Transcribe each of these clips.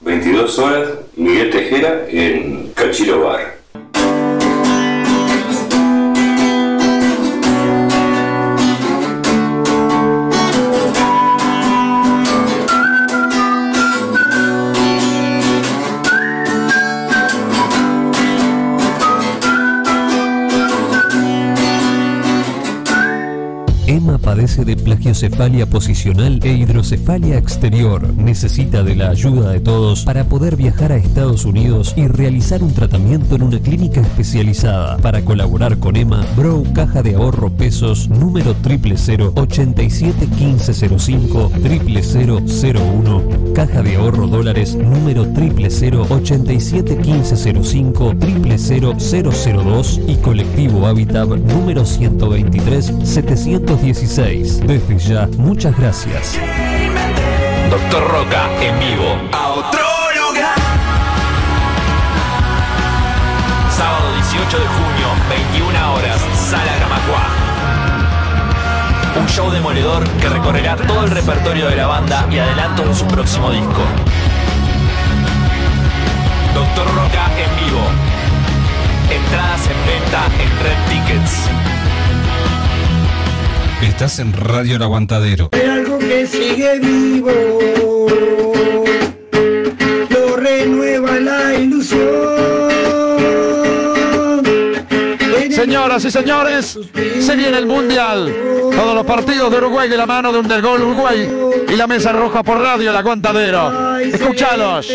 22 horas, Miguel Tejera en Cachiro Bar. De plagiocefalia posicional e hidrocefalia exterior. Necesita de la ayuda de todos para poder viajar a Estados Unidos y realizar un tratamiento en una clínica especializada. Para colaborar con Emma, Bro Caja de Ahorro Pesos número 000 87 1505 0001 Caja de Ahorro Dólares número 000 87 1505 00002 y Colectivo Habitat número 123 716. Desde ya, muchas gracias. Doctor Roca en vivo. A otro lugar. Sábado 18 de junio, 21 horas, Sala Gramacua. Un show demoledor que recorrerá todo el repertorio de la banda y adelantos de su próximo disco. Doctor Roca en vivo. Entradas en venta en Red Tickets. Estás en Radio El Aguantadero. Hay algo que sigue vivo. Lo renueva la ilusión. Señoras y señores, se viene el Mundial. Todos los partidos de Uruguay de la mano de un del gol Uruguay y la mesa roja por radio El Aguantadero. Escuchalos.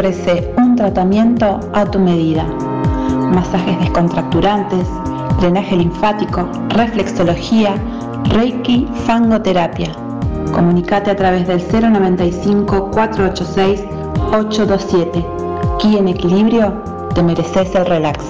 Ofrece un tratamiento a tu medida. Masajes descontracturantes, drenaje linfático, reflexología, reiki, fangoterapia. Comunicate a través del 095 486 827. Aquí en equilibrio te mereces el relax.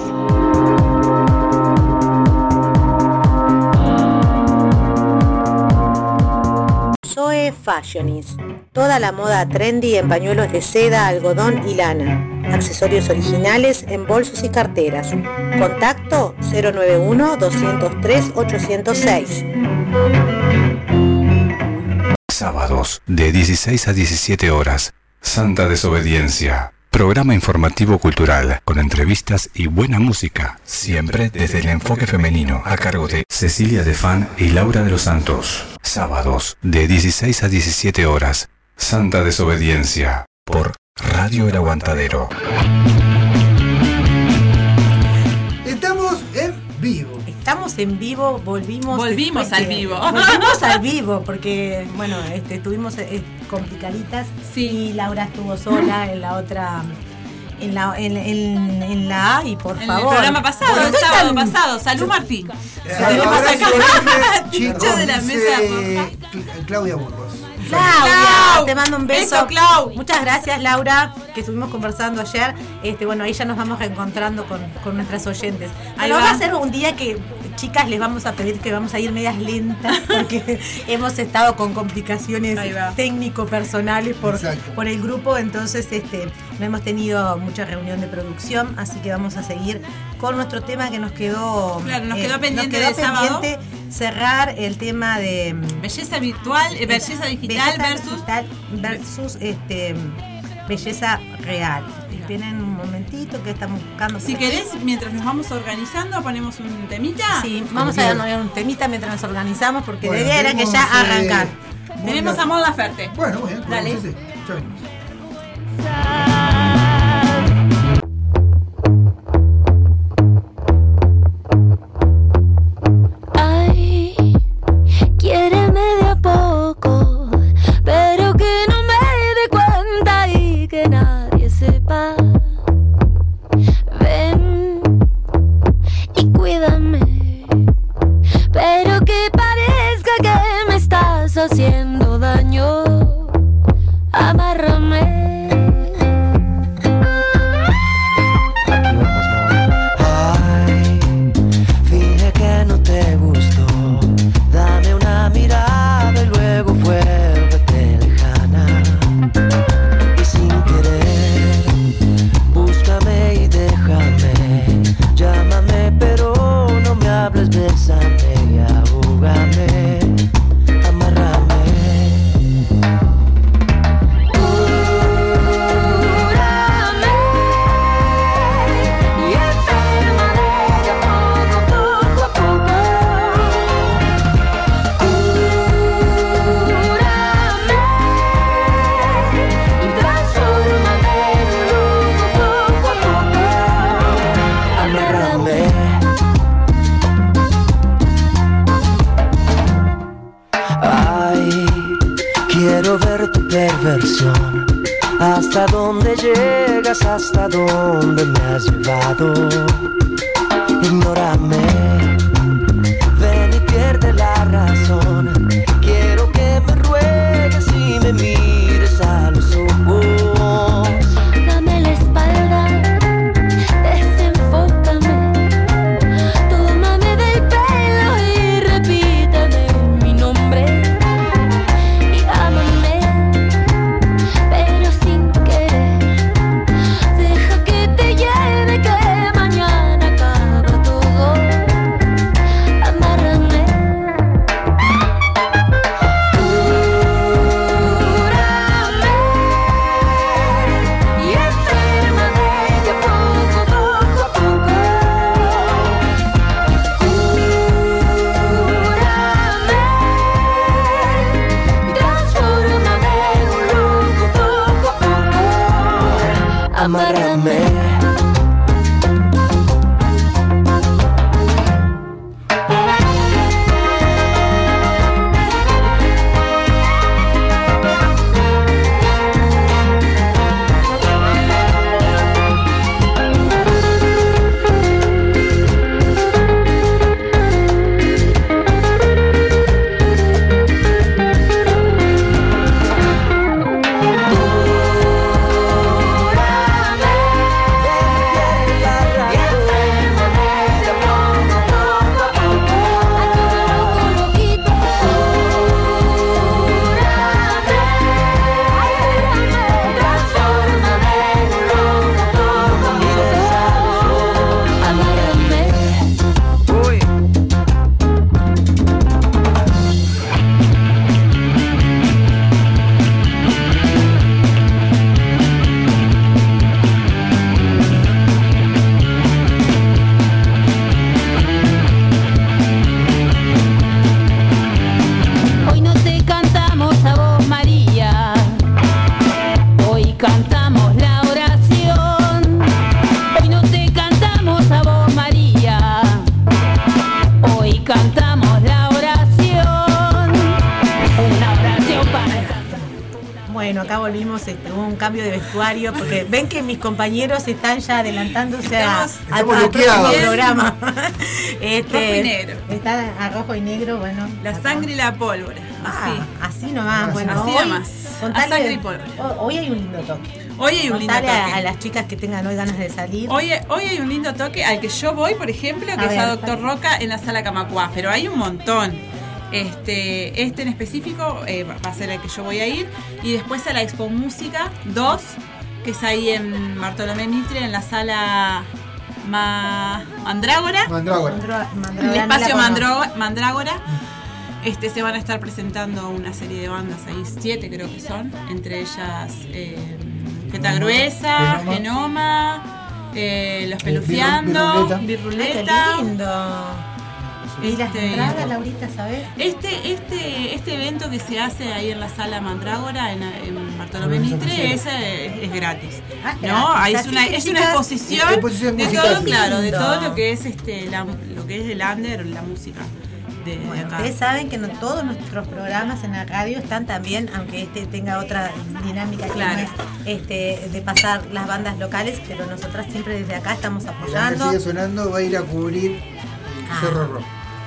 Zoe Fashionist. Toda la moda trendy en pañuelos de seda, algodón y lana. Accesorios originales en bolsos y carteras. Contacto 091-203-806. Sábados, de 16 a 17 horas. Santa Desobediencia. Programa informativo cultural, con entrevistas y buena música, siempre desde el enfoque femenino, a cargo de Cecilia Defan y Laura de los Santos. Sábados, de 16 a 17 horas. Santa Desobediencia, por Radio El Aguantadero. Estamos en vivo. Estamos en vivo, volvimos. Volvimos al que- vivo. Volvimos al vivo, porque, bueno, este, tuvimos eh, complicaditas. Y Laura estuvo sola en la otra. En la, en, en- en la A y por En el favor. programa pasado, Bueno, el sábado tan- pasado. Salud, Martín. Tenemos acá. chicos, de la mesa Claudia Burgos. Claudia, Clau. te mando un beso. Beso, Clau. Muchas gracias, Laura, que estuvimos conversando ayer. Este, bueno, ahí ya nos vamos reencontrando con, con nuestras oyentes. Ahí Bueno, va. va a ser un día que, chicas, les vamos a pedir que vamos a ir medias lentas porque hemos estado con complicaciones técnico-personales por, Exacto. por el grupo. Entonces, este, no hemos tenido mucha reunión de producción, así que vamos a seguir con nuestro tema que nos quedó, eh, Claro, nos quedó pendiente quedó de sábado. pendiente cerrar el tema de Belleza virtual, eh, belleza digital Belleza versus. digital versus este belleza real. Esperen un momentito que estamos buscando. Si querés, mientras nos vamos organizando, ponemos un temita. Sí, vamos a darnos un temita mientras nos organizamos porque Bueno, la idea era que ya eh, arrancar. Tenemos a Moda Ferte. Bueno, bien. Dale. bueno, sí, sí, Ya venimos. Cambio de vestuario porque ven que mis compañeros están ya adelantándose a, próximo luqueados. programa. Este, Rojo y negro. Están a rojo y negro, bueno. La acá. sangre y la pólvora. Así. Ah, así nomás, bueno, Así hoy, nomás. contale- A sangre y pólvora. ho- hoy hay un lindo toque. Hoy hay un lindo a- toque. A, las chicas que tengan hoy ganas de salir. Hoy, hoy hay un lindo toque al que yo voy, por ejemplo, que A es ver, a Doctor Roca en la sala Camacuá, pero hay un montón. Este, este en específico eh, va a ser el que yo voy a ir. Y después a la Expo Música 2, que es ahí en Bartolomé Mitre, en la sala Ma- Mandrágora. Mandrágora. Mandrágora, el espacio Mandrágora. Este, se van a estar presentando una serie de bandas ahí, siete creo que son, entre ellas eh, Feta Gruesa, Genoma. Genoma, eh, Los Eh, Pelufiando, Birruleta. Ay, Birruleta. qué lindo. ¿Y las Este, entradas, Laurita, sabes? Este, este, este evento que se hace ahí en la sala Mandrágora, en, en Bartolomé Mitre, es, es gratis. Ah, es ¿No? gratis. Ahí es una, es exposición, exposición de todo, claro, de todo lo que es este la- lo que es el under, la música de, Bueno, acá. ustedes saben que no todos nuestros programas en la radio están también, aunque este tenga otra dinámica que Claro. no es este, de pasar las bandas locales, pero nosotras siempre desde acá estamos apoyando. sigue sonando, va a ir a cubrir Ah. Cerro Rock.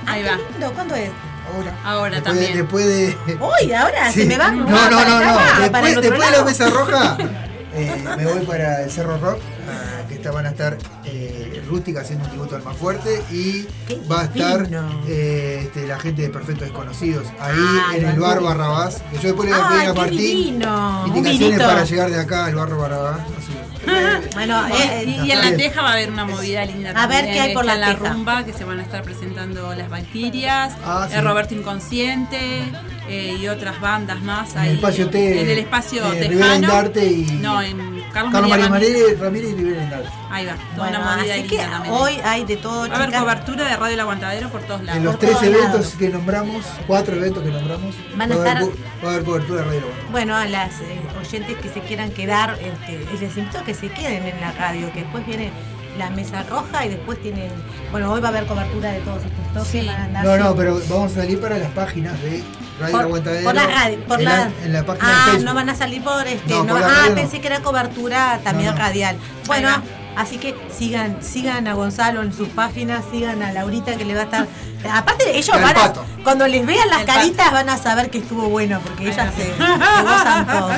Ahí Qué va. lindo, ¿cuándo es? Ahora. Ahora después, de- también. después de. Hoy, ahora, Sí. se me va No, no, no, acá, no. para Después, después de la mesa roja, eh, me voy para el Cerro Rock, ah, que está- van a estar eh, Rústica haciendo un tributo al más fuerte y Qué va a estar eh, este, la gente de Perfectos Desconocidos ahí Ah, en el bar. Barrabás. Que yo después le voy a pedir a Martín divino. Indicaciones para llegar de acá al barrio Barrabás. Así. Bueno, Y- eh, y, y en la Teja va a haber una movida linda A ver qué hay por La la Teja. rumba que se van a estar presentando las Valquirias, Ah, sí. el Roberto Inconsciente eh, y otras bandas más En ahí. el espacio T. En el espacio eh, tejano. Y. No, en Carlos, Carlos María Ramírez. Y Rivera Indarte. Ahí va, toda bueno, una movida así que también. hoy hay de todo, Va a haber cobertura de Radio El Aguantadero por todos lados. En los tres eventos lados. que nombramos, cuatro eventos que nombramos, Van a va, a haber, estar- co- va a haber cobertura de Radio La Banda. Bueno, a las eh, oyentes que se quieran quedar, este, les invito a que se queden en la radio, que después viene la mesa roja y después tienen, bueno, hoy va a haber cobertura de todos estos toques. Sí. van a andar No, no, pero vamos a salir para las páginas de Radio por, Aguantadero. por la radio, por en, la, la, en la página ah, de no van a salir por este, No, no por la ah, radio no. pensé que era cobertura también No, no. radial. Bueno, así que sigan, sigan a Gonzalo en sus páginas, sigan a Laurita que le va a estar. Aparte ellos El van a, pato. cuando les vean las El pato. caritas van a saber que estuvo bueno, porque ellas se, se gozan todo.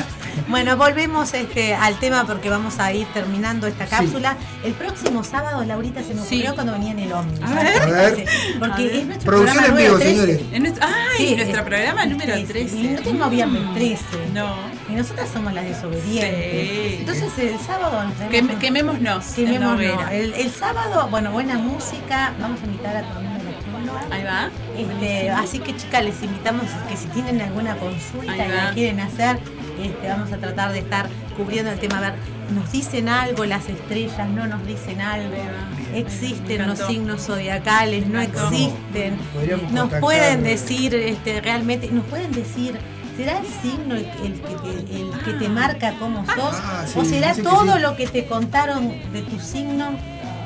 Bueno, volvemos este, al tema porque vamos a ir terminando esta cápsula. El próximo sábado, Laurita se me Sí. ocurrió cuando venía en el ómnibus. A ver. A ver. Porque A ver. es nuestro Producción programa en vivo, número 13. señores. En nuestro, ay, Sí, nuestro programa número 13. Y no tengo viernes 13. No. Y nosotras somos las desobedientes. Sí. Entonces el sábado nos Quem- tenemos- quemémonos. quemémonos. El, el sábado, bueno, buena música. Vamos a invitar a tu amiga la Ahí va. este, así que chicas, les invitamos que si tienen alguna consulta y la quieren hacer, este, vamos a tratar de estar cubriendo el tema. A ver, nos dicen algo las estrellas, no nos dicen algo. Existen los signos zodiacales, no existen. Nos pueden decir, este, realmente, nos pueden decir. ¿Será el signo el, el que, te, el que te marca cómo sos? Ah, sí, ¿O será todo sí. lo que te contaron de tu signo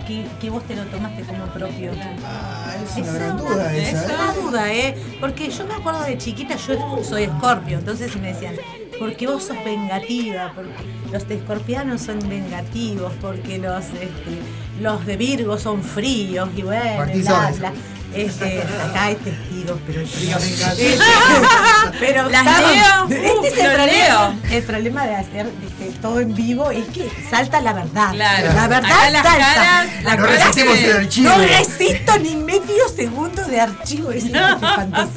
que, que vos te lo tomaste como propio? Ah, es Esa una gran es duda una- esa. es ¿eh? una duda, ¿eh? Porque yo me acuerdo de chiquita, yo soy escorpio, entonces me decían, porque vos sos vengativa, porque los de escorpianos son vengativos, porque los, este, los de Virgo son fríos y bueno, bla, bla. Este, acá hay testigos, pero Frío, venga. Este, pero Las estamos- leo. Este Uf, es el problema, el problema de hacer este, todo en vivo es que salta la verdad. Claro. La verdad Acá las salta. caras- La las No resistimos el archivo. No resisto ni medio segundo de archivo. Es espantoso.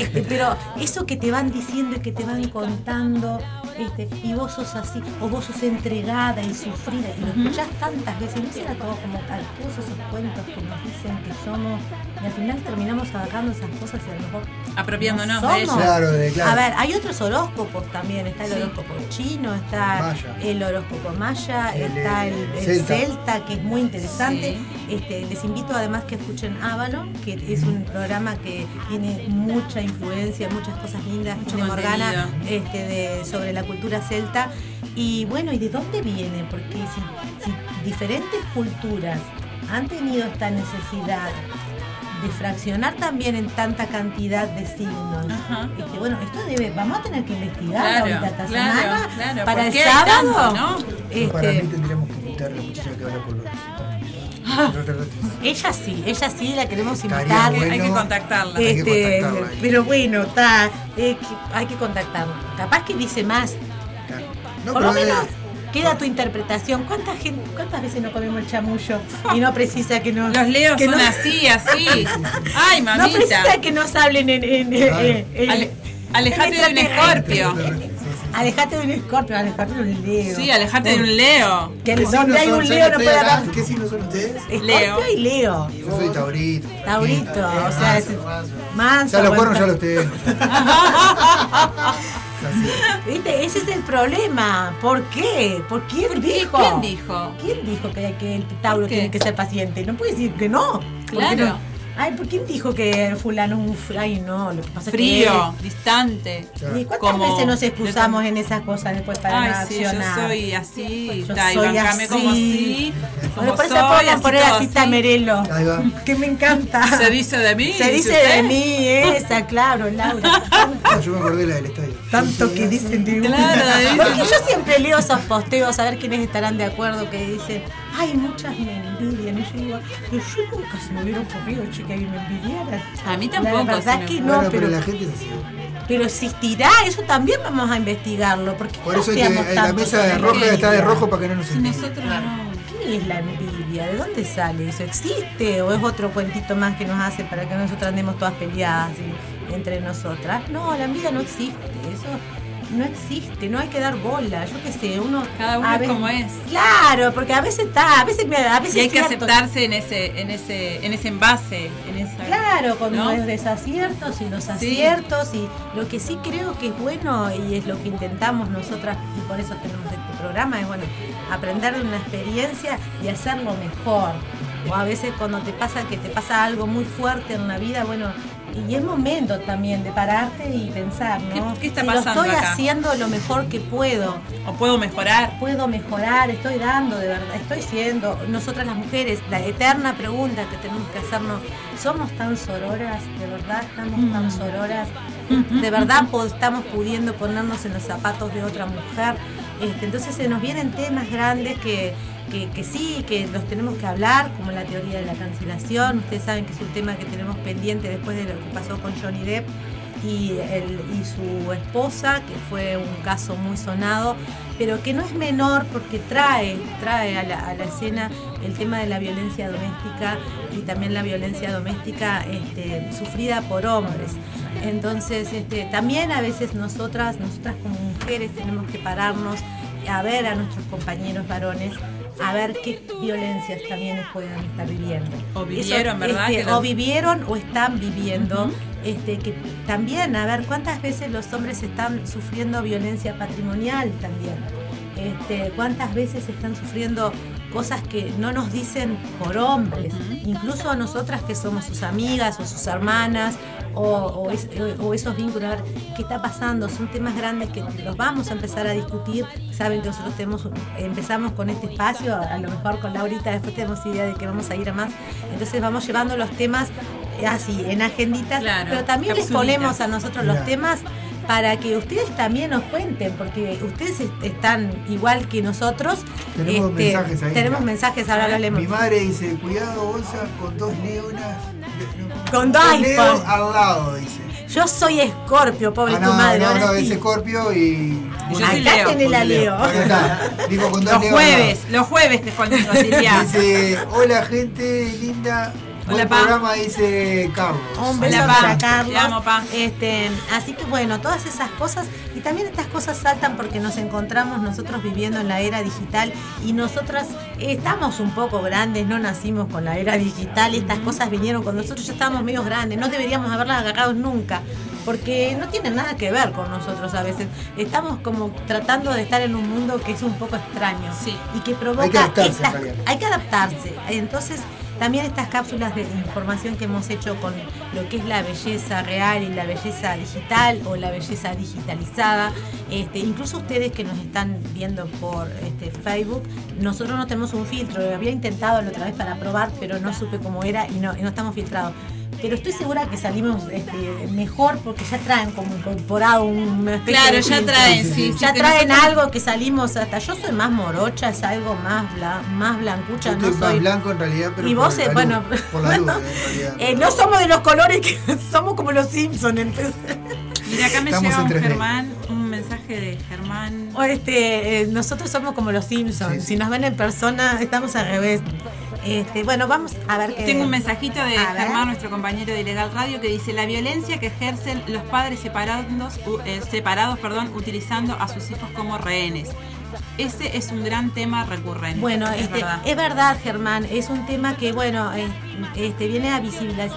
Este, pero eso que te van diciendo y que te van contando, este, y vos sos así, o vos sos entregada y sufrida, y lo escuchás tantas veces, no será todo como tal, todos esos cuentos que nos dicen que somos, y al final terminamos agarrando esas cosas y a lo mejor Apropiándonos no de ellas. Claro, claro. A ver, hay otros horóscopos también. Está el Sí. horóscopo chino, está Maya. el horóscopo maya, El, está el, el celta. celta. que es muy interesante. Este, les invito además que escuchen Avalon, que es un programa que tiene mucha influencia, muchas cosas lindas Mucho de Morgana este, de, sobre la cultura celta. Y bueno, ¿y de dónde viene? Porque si, si diferentes culturas han tenido esta necesidad de fraccionar también en tanta cantidad de signos. Ajá. Este, bueno, esto debe, vamos a tener que investigar Claro, ahorita esta claro, semana claro. para ¿Por el sábado. tanto, no? Para mí Este, tendríamos que invitar a la muchacha que habla por los. Ella sí, ella sí la queremos invitar. bueno. Hay que contactarla. Hay que Este, contactarla pero bueno, está, eh, hay que contactarla. Capaz que dice más. No, Por lo pero, eh, menos queda tu interpretación. ¿Cuánta gente, ¿Cuántas veces no comemos el chamullo y no precisa que nos Los leos que son no- así, así. Ay, No mamita. precisa que nos hablen en, en, en- Claro. en- Ale- alejate de un escorpio. Alejate de un escorpio, alejate de un leo. Sí, alejate de un leo. Que ¿Qué donde hay un ¿Son leo no puede haber. ¿Qué signos son ustedes? Leo. y Leo. Yo soy Taurito. Taurito, o sea, es manso. Ya los cuernos ya los. Así. ¿Viste? Ese es el problema. ¿Por qué? ¿Por quién dijo? ¿Quién dijo? ¿Quién dijo que, que el Tauro ¿Por qué? tiene que ser paciente? No puede decir que no. ¿Por qué Claro. Ay, ¿por quién dijo que fulano un fr- Ay, no, lo que pasa Frío, distante. es que... ¿Y cuántas Como- veces nos excusamos en esas cosas después para no Ay, sí, yo soy así. Yo soy así. como así. Como por eso soy, podemos así poner así. Merelo. Ahí va. Que me encanta. Se dice de mí. Se dice usted. de mí, esa, claro, Laura. Yo me acordé la del estadio. Tanto que dicen de uno. Claro, Porque yo siempre leo esos posteos a ver quiénes estarán de acuerdo que dicen, ay, muchas me envidian. Y yo digo, pero yo nunca se me hubiera ocurrido, chica, que me envidiaran. A mí La tampoco. verdad se me que no, bueno, pero, pero, la gente es así. pero existirá, eso también vamos a investigarlo. Porque Por eso hay que, hacíamos eh, la mesa de la roja está de rojo para que no nos Si envidien. nosotros no. ¿Qué es la envidia? ¿De dónde sale eso? ¿Existe o es otro cuentito más que nos hace para que nosotras andemos todas peleadas y- entre nosotras? No, la envidia no existe, eso no existe, no hay que dar bola, yo qué sé, uno... Cada uno es como es. Claro, porque a veces está, a veces, me- a veces Y hay que cierto. aceptarse en ese, en ese, en ese envase, en esa. Claro, con ¿no? los desaciertos y los aciertos y lo que sí creo que es bueno y es lo que intentamos nosotras y por eso tenemos este programa es bueno aprender de una experiencia y hacerlo mejor. O a veces cuando te pasa que te pasa algo muy fuerte en la vida, bueno, y es momento también de pararte y pensar, ¿no? ¿Qué- qué está si pasando lo estoy acá? haciendo lo mejor que puedo O puedo mejorar. puedo mejorar, estoy dando de verdad, estoy siendo, nosotras las mujeres, la eterna pregunta que tenemos que hacernos, ¿somos tan sororas? ¿De verdad estamos tan sororas? de verdad estamos pudiendo ponernos en los zapatos de otra mujer. Este, entonces se nos vienen temas grandes que, que, sí, que los tenemos que hablar, como la teoría de la cancelación. Ustedes saben que es un tema que tenemos pendiente después de lo que pasó con Johnny Depp y, su esposa, que fue un caso muy sonado, pero que no es menor porque trae, trae a la, a la escena el tema de la violencia doméstica y también la violencia doméstica este, sufrida por hombres. Entonces, este, también a veces nosotras, nosotras como mujeres tenemos que pararnos a ver a nuestros compañeros varones a ver qué violencias también pueden estar viviendo. O vivieron, ¿verdad? este, los- O vivieron o están viviendo. este, que también, a ver, cuántas veces los hombres están sufriendo violencia patrimonial también. Este, cuántas veces están sufriendo cosas que no nos dicen por hombres, incluso a nosotras que somos sus amigas o sus hermanas o, o es- o esos vínculos, a ver qué está pasando, son temas grandes que los vamos a empezar a discutir, saben que nosotros tenemos, empezamos con este espacio, a lo mejor con Laurita después tenemos idea de que vamos a ir a más, entonces vamos llevando los temas así, en agenditas, Claro, pero también les capsulitas. ponemos a nosotros los Claro. temas para que ustedes también nos cuenten, porque ustedes est- están igual que nosotros. Tenemos este, mensajes ahí. Tenemos mensajes, ahora lo leemos. Mi madre dice, cuidado bolsa con dos leonas. Con dos un Leo iPhone. al lado, dice. Yo soy Escorpio, pobre Ah, tu madre. no, ahora no, sí. es Escorpio y... yo soy Acá Leo. tenés la Leo. Ahí está. Digo con dos Los jueves, los jueves te Silvia. Dice, hola gente linda. Buen Hola, Pa. programa, dice Carlos. Un beso Hola, para Pa. Carlos. Te amo, Pa. Este, así que bueno, todas esas cosas y también estas cosas saltan porque nos encontramos nosotros viviendo en la era digital y nosotras estamos un poco grandes, no nacimos con la era digital, estas cosas vinieron cuando nosotros ya estábamos medio grandes, no deberíamos haberlas agarrado nunca. Porque no tienen nada que ver con nosotros a veces. Estamos como tratando de estar en un mundo que es un poco extraño. Sí. Y que provoca. Hay que adaptarse, realidad. hay que adaptarse. Entonces, también estas cápsulas de información que hemos hecho con lo que es la belleza real y la belleza digital o la belleza digitalizada, este, incluso ustedes que nos están viendo por este, Facebook, nosotros no tenemos un filtro. Había intentado la otra vez para probar, pero no supe cómo era y no estamos filtrados. Pero estoy segura que salimos este, mejor porque ya traen como incorporado un Claro, ya traen, sí, sí, ya traen nosotros- algo que salimos hasta. Yo soy más morocha, es algo más, bla- más blancucha, Yo no más soy. blanco en realidad, pero Y vos, eh, bueno, por la luz, en realidad. Eh, no somos de los colores que somos como los Simpsons. entonces. Mira, acá me Estamos llega un en 3D. Germán, un mensaje de Germán. O este, eh, nosotros somos como los Simpsons. Sí, sí. Si nos ven en persona, estamos al revés. Este, bueno, vamos a ver qué. Tengo un mensajito de. Germán, nuestro compañero de Ilegal Radio, que dice la violencia que ejercen los padres separados, eh, separados perdón, utilizando a sus hijos como rehenes. Ese es un gran tema recurrente. Bueno, es este, verdad. es verdad, Germán, es un tema que, bueno, eh, este, viene a visibilizar.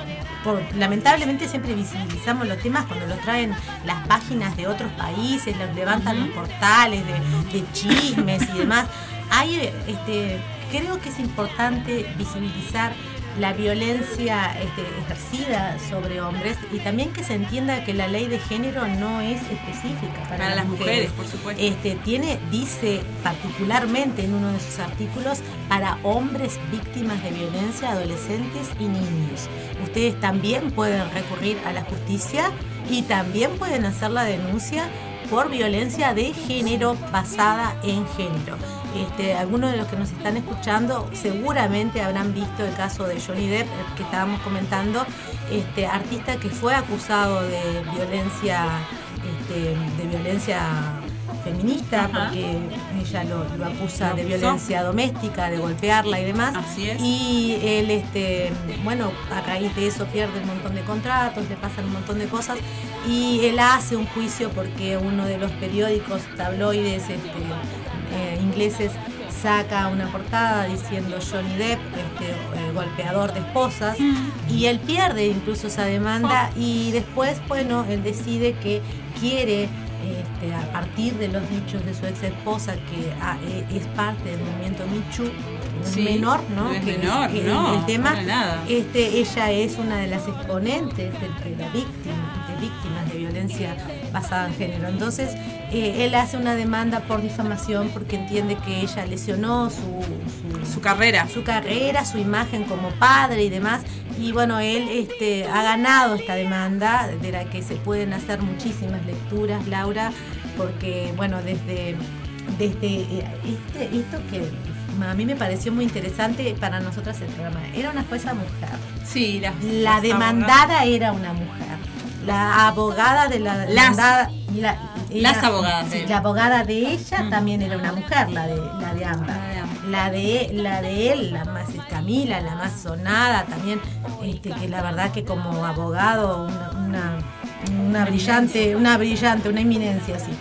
Por, lamentablemente siempre visibilizamos los temas cuando los traen las páginas de otros países, los levantan los portales de, de chismes y demás. Hay, este, creo que es importante visibilizar la violencia este, ejercida sobre hombres y también que se entienda que la ley de género no es específica para, Para las mujeres, por supuesto. este, tiene, dice particularmente en uno de sus artículos, para hombres víctimas de violencia, adolescentes y niños. Ustedes también pueden recurrir a la justicia y también pueden hacer la denuncia por violencia de género basada en género. Este, algunos de los que nos están escuchando seguramente habrán visto el caso de Johnny Depp, el que estábamos comentando, este artista que fue acusado de violencia, este, de violencia feminista, Ajá. porque ella lo, lo acusa Lo de violencia doméstica, de golpearla y demás. Así es. Y él, este, bueno, a raíz de eso pierde un montón de contratos, le pasan un montón de cosas. Y él hace un juicio porque uno de los periódicos tabloides este, eh, ingleses saca una portada diciendo Johnny Depp, este, eh, golpeador de esposas, y él pierde incluso esa demanda y después, bueno, él decide que quiere este, a partir de los dichos de su ex esposa, que ah, eh, es parte del movimiento Michu, no es menor, ¿no? no es Que menor, que no, el tema, nada. este, ella es una de las exponentes de, de la víctima, de víctimas de violencia basada en género. Entonces, eh, él hace una demanda por difamación porque entiende que ella lesionó su, Su carrera. su carrera, su imagen como padre y demás. Y bueno, él este, ha ganado esta demanda de la que se pueden hacer muchísimas lecturas, Laura, porque bueno, desde, desde eh, este- esto que a mí me pareció muy interesante para nosotras el programa, era una jueza mujer. Sí, las, La demandada era una mujer. La abogada de la la- las era- abogadas sí, la abogada de ella también era una mujer, la de, la de Ámbar. La de, la de él, la más Camila, la más sonada también, este, que la verdad que como abogado, una, una, una brillante, una brillante, una eminencia así.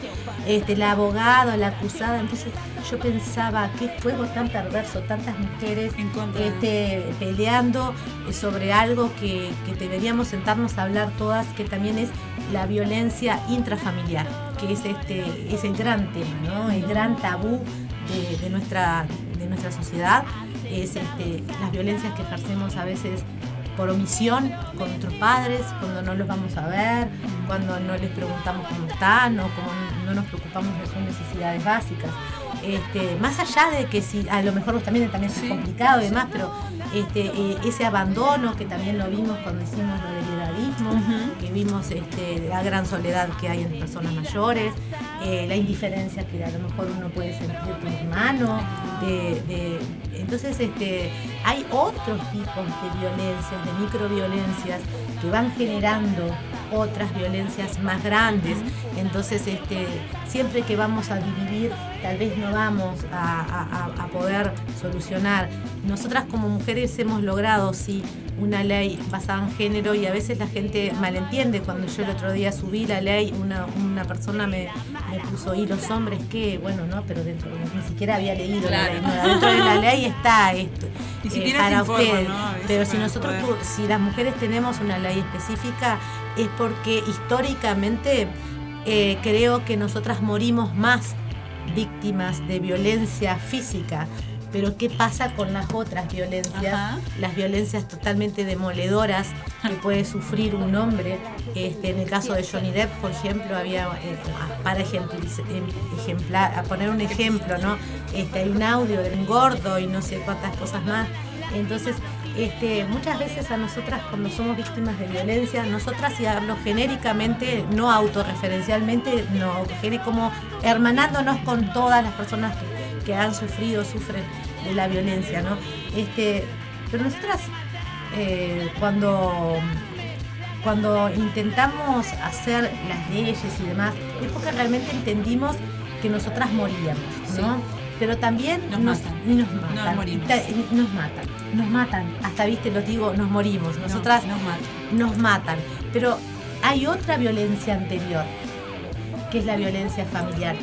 Este, la abogada, la acusada, entonces yo pensaba, qué juego tan perverso, tantas mujeres este, peleando sobre algo que, que deberíamos sentarnos a hablar todas, que también es la violencia intrafamiliar, que es este, es el gran tema, ¿no? El gran tabú de, de nuestra, de nuestra sociedad, es este, las violencias que ejercemos a veces por omisión con nuestros padres, cuando no los vamos a ver, cuando no les preguntamos cómo están o como no nos preocupamos de sus necesidades básicas. Este, más allá de que si a lo mejor también, también es complicado y demás, pero este, eh, ese abandono que también lo vimos cuando hicimos lo del edadismo, que vimos este, la gran soledad que hay en personas mayores, eh, la indiferencia que a lo mejor uno puede sentir de un hermano, de, de- entonces este, hay otros tipos de violencias, de microviolencias que van generando otras violencias más grandes. Entonces, este, siempre que vamos a dividir, tal vez no vamos a, a- poder solucionar. Nosotras como mujeres hemos logrado, sí, una ley basada en género y a veces la gente malentiende. Cuando yo el otro día subí la ley, una, una persona me, me puso, ¿y los hombres qué? Bueno, no, pero dentro, ni siquiera había leído Claro. la ley. No, dentro de la ley está esto. Ni eh, se para informa. ¿no? Pero si nosotros, poder- si las mujeres tenemos una ley específica, es porque históricamente eh, creo que nosotras morimos más víctimas de violencia física. Pero ¿qué pasa con las otras violencias? Las violencias totalmente demoledoras que puede sufrir un hombre. Este, en el caso de Johnny Depp, por ejemplo, había, eh, para em- ejemplar, a poner un ejemplo, ¿no? Este, hay un audio de un gordo y no sé cuántas cosas más. Entonces, este, muchas veces a nosotras cuando somos víctimas de violencia, nosotras y hablo genéricamente, no autorreferencialmente, no, como hermanándonos con todas las personas que, que han sufrido, sufren de la violencia, ¿no? Este, pero nosotras eh, cuando cuando intentamos hacer las leyes y demás, es porque realmente entendimos que nosotras moríamos, ¿no? Pero también Nos nos, matan. nos matan. Nos morimos. Matan. Nos matan. Hasta, viste, los digo, nos morimos. Nosotras nos matan. nos matan. Pero hay otra violencia anterior, que es la violencia familiar,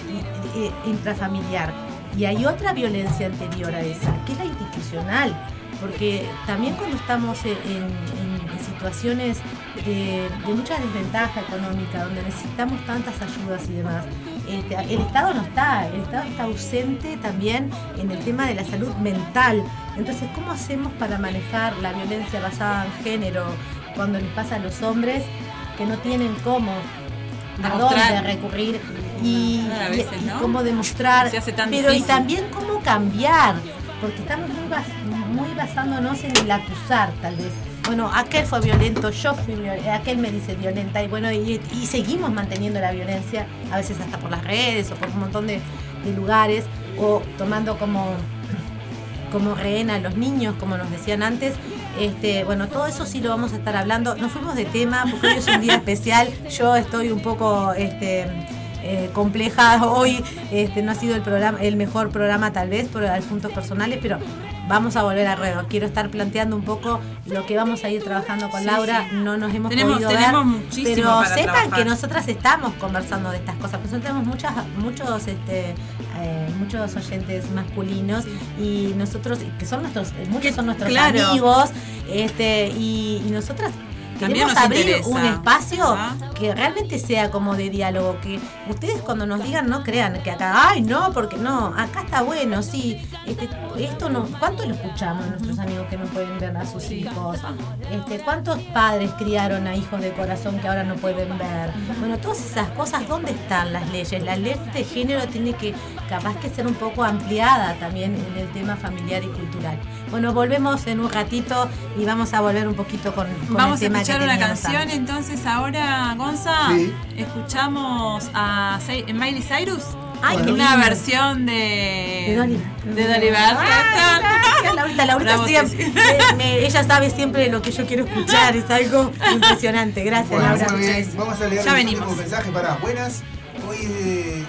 eh, intrafamiliar. Y hay otra violencia anterior a esa, que es la institucional. Porque también cuando estamos en, en- en situaciones de, de mucha desventaja económica, donde necesitamos tantas ayudas y demás, este, el Estado no está, el Estado está ausente también en el tema de la salud mental. Entonces, ¿cómo hacemos para manejar la violencia basada en género cuando les pasa a los hombres que no tienen cómo, a dónde recurrir y, A y- veces, y ¿no? cómo demostrar, pero y también cómo cambiar, porque estamos muy, bas- muy basándonos en el acusar, tal vez. Bueno, aquel fue violento, yo fui violenta, aquel me dice violenta, y bueno, y, y seguimos manteniendo la violencia, a veces hasta por las redes o por un montón de, de lugares, o tomando como como rehén a los niños, como nos decían antes. Este, bueno, todo eso sí lo vamos a estar hablando. Nos fuimos de tema porque hoy es un día especial. Yo estoy un poco este, eh, compleja hoy. Este, no ha sido el programa, el mejor programa tal vez por asuntos personales, pero vamos a volver a ruedo. Quiero estar planteando un poco lo que vamos a ir trabajando con Sí, Laura. sí. No nos hemos Tenemos- podido tenemos ver, muchísimo pero para sepan trabajar. que nosotras estamos conversando de estas cosas. Nosotros tenemos muchas, muchos, este, eh, muchos oyentes masculinos y nosotros, que son nuestros, muchos son nuestros claro. amigos, este, y, y nosotras También queremos abrir interesa. un espacio que realmente sea como de diálogo, que ustedes cuando nos digan no crean que acá, ay no, porque no, acá está bueno, sí, este, esto no, ¿cuánto lo escuchamos a nuestros amigos que no pueden ver a sus hijos? Este, ¿Cuántos padres criaron a hijos de corazón que ahora no pueden ver? Bueno, todas esas cosas, ¿dónde están las leyes? La ley de género tiene que, capaz que ser un poco ampliada también en el tema familiar y cultural. Bueno, volvemos en un ratito y vamos a volver un poquito con, con Vamos a el tema escuchar que una canción antes. entonces ahora, Gonza. Sí. Escuchamos a Miley Cyrus. Ay, qué una lindo. versión de De Dolly. de. Ay, Laurita. Laurita siempre, Ceci. me- me- ella sabe siempre lo que yo quiero escuchar, es algo impresionante. Gracias, Bueno, Laura. muy bien. Vamos a leer Ya el venimos. mensaje para buenas. Hoy eh,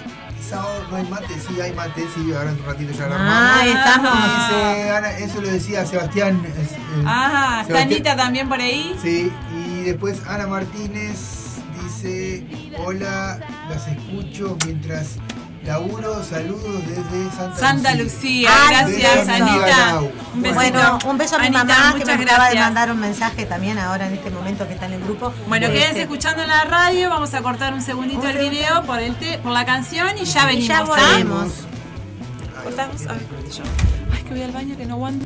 sábado no hay mate, sí hay mate, sí, ahora en un ratito ya lo Ah, armamos. estamos. Dice, Ana, eso lo decía Sebastián. es, Ah, está Anita también por ahí. Sí, y después Ana Martínez dice, hola, las escucho mientras laburo, saludos desde Santa, Santa Lucía, Ay, gracias beso. Anita. Un besito. Bueno, un beso a mi Anita, mamá que muchas me acaba de mandar un mensaje también ahora en este momento que está en el grupo. Bueno, Este, quédense escuchando la radio, vamos a cortar un segundito el video por el te- por la canción y ya venimos. ya volvemos. Cortamos, a ver, yo. Ay, que voy al baño que no aguanto.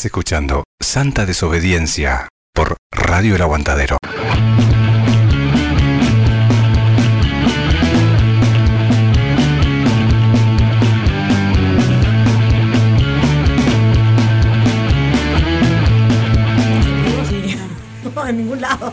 Estás escuchando Santa Desobediencia por Radio El Aguantadero. No, en ningún lado.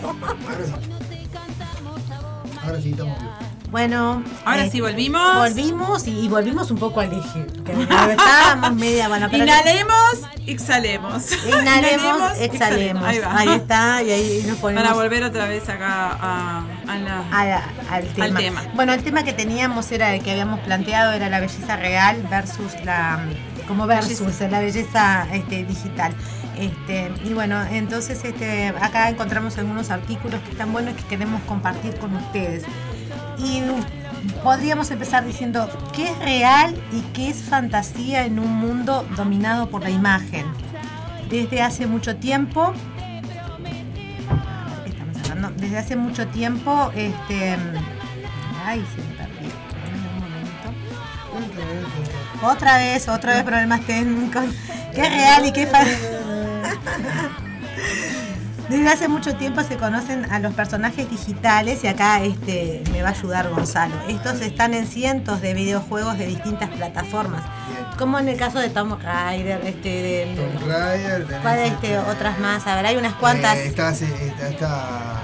Ahora sí, estamos bien. Bueno. Ahora sí, volvimos. Volvimos y, y volvimos un poco al eje. Que estábamos media bueno, pero- Inhalemos, exhalemos. Inhalemos, exhalemos. Ahí va. Ahí está, y ahí nos ponemos. Para volver otra vez acá a a la- a al, tema. tema. Bueno, el tema que teníamos era el que habíamos planteado era la belleza real versus la como versus la belleza este, digital. Este, y bueno, entonces este, acá encontramos algunos artículos que están buenos y que queremos compartir con ustedes. Y podríamos empezar diciendo qué es real y qué es fantasía en un mundo dominado por la imagen. Desde hace mucho tiempo, ¿qué estamos hablando? Desde hace mucho tiempo, este, ay, se me perdió. Un momento. Otra vez, otra vez problemas técnicos. ¿Qué es real y qué es fantasía? Desde hace mucho tiempo se conocen a los personajes digitales y acá este, me va a ayudar Gonzalo. Estos están en cientos de videojuegos de distintas plataformas. Como en el caso de Tom Raider, este, de, Tomb Raider, ¿cuál, este, otras más. A ver, hay unas cuantas. Eh, está, está, está,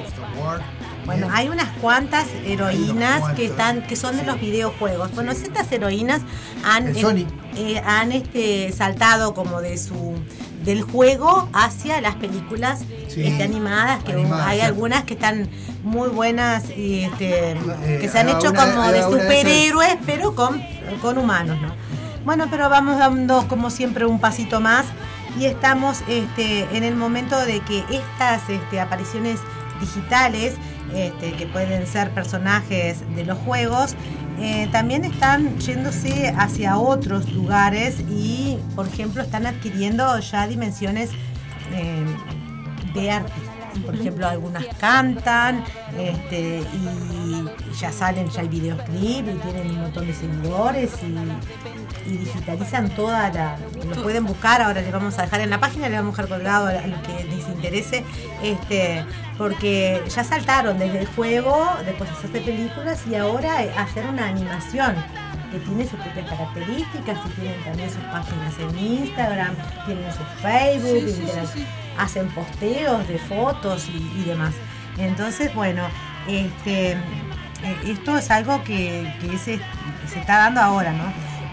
este, of War. Bueno, hay unas cuantas heroínas que están, que son de los videojuegos. Bueno, estas heroínas han, eh, eh, han este, saltado como de su del juego hacia las películas Sí. este, animadas, que Animadas, hay sí. algunas que están muy buenas y este, que se han hecho una- como de esas- superhéroes, pero con, con humanos, ¿no? Bueno, pero vamos dando como siempre un pasito más y estamos este, en el momento de que estas este, apariciones digitales, este, que pueden ser personajes de los juegos, eh, también están yéndose hacia otros lugares y, por ejemplo, están adquiriendo ya dimensiones eh, de artistas. Por ejemplo, algunas cantan este, y ya salen, ya hay videoclip y tienen un montón de seguidores y, y digitalizan toda la... Lo pueden buscar, ahora les vamos a dejar en la página, les vamos a dejar colgado a los que les interese, este, porque ya saltaron desde el juego, después hacerse películas y ahora eh, hacer una animación que tiene sus propias características y tienen también sus páginas en Instagram, tienen su Facebook, Sí, sí, sí, interac- sí. hacen posteos de fotos y, y demás. Entonces, bueno, este, eh, esto es algo que, que se, que se está dando ahora, ¿no?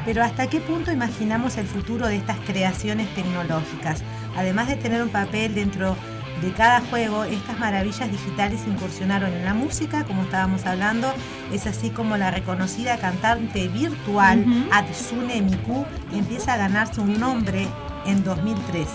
Pero ¿hasta qué punto imaginamos el futuro de estas creaciones tecnológicas? Además de tener un papel dentro de cada juego, estas maravillas digitales incursionaron en la música, como estábamos hablando, es así como la reconocida cantante virtual Ujú. Atsune Miku empieza a ganarse un nombre en 2013.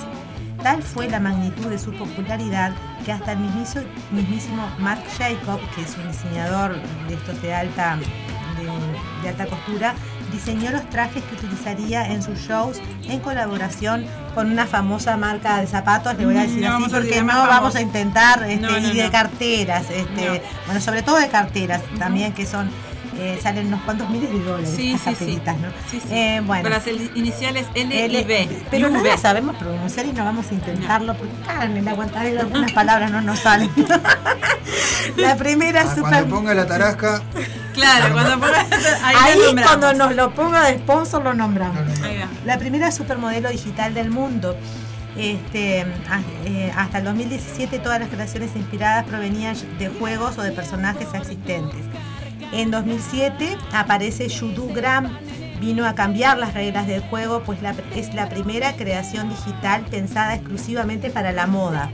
Tal fue la magnitud de su popularidad que hasta el mismiso- mismísimo Marc Jacob, que es un diseñador de estos de alta, de, de alta costura, diseñó los trajes que utilizaría en sus shows en colaboración con una famosa marca de zapatos, le voy a decir no así porque no vamos a intentar este, No, no, y de carteras, este, No. bueno, sobre todo de carteras también que son eh, salen unos cuantos miles de dólares Sí, sí, ¿no? Sí, sí. Eh, bueno. Con las iniciales L, y L- B. Pero Y no sabemos pronunciar y no vamos a intentarlo porque claro, en el aguantar algunas palabras no nos salen. la primera Ah, super. Cuando ponga la tarasca, Claro, cuando. Ahí, cuando nos lo ponga de sponsor lo nombramos. Ahí va. La primera supermodelo digital del mundo. Este, a- eh, hasta el 2017 todas las creaciones inspiradas provenían de juegos o de personajes existentes. En 2007 aparece Judo Gram, vino a cambiar las reglas del juego, pues la- es la primera creación digital pensada exclusivamente para la moda.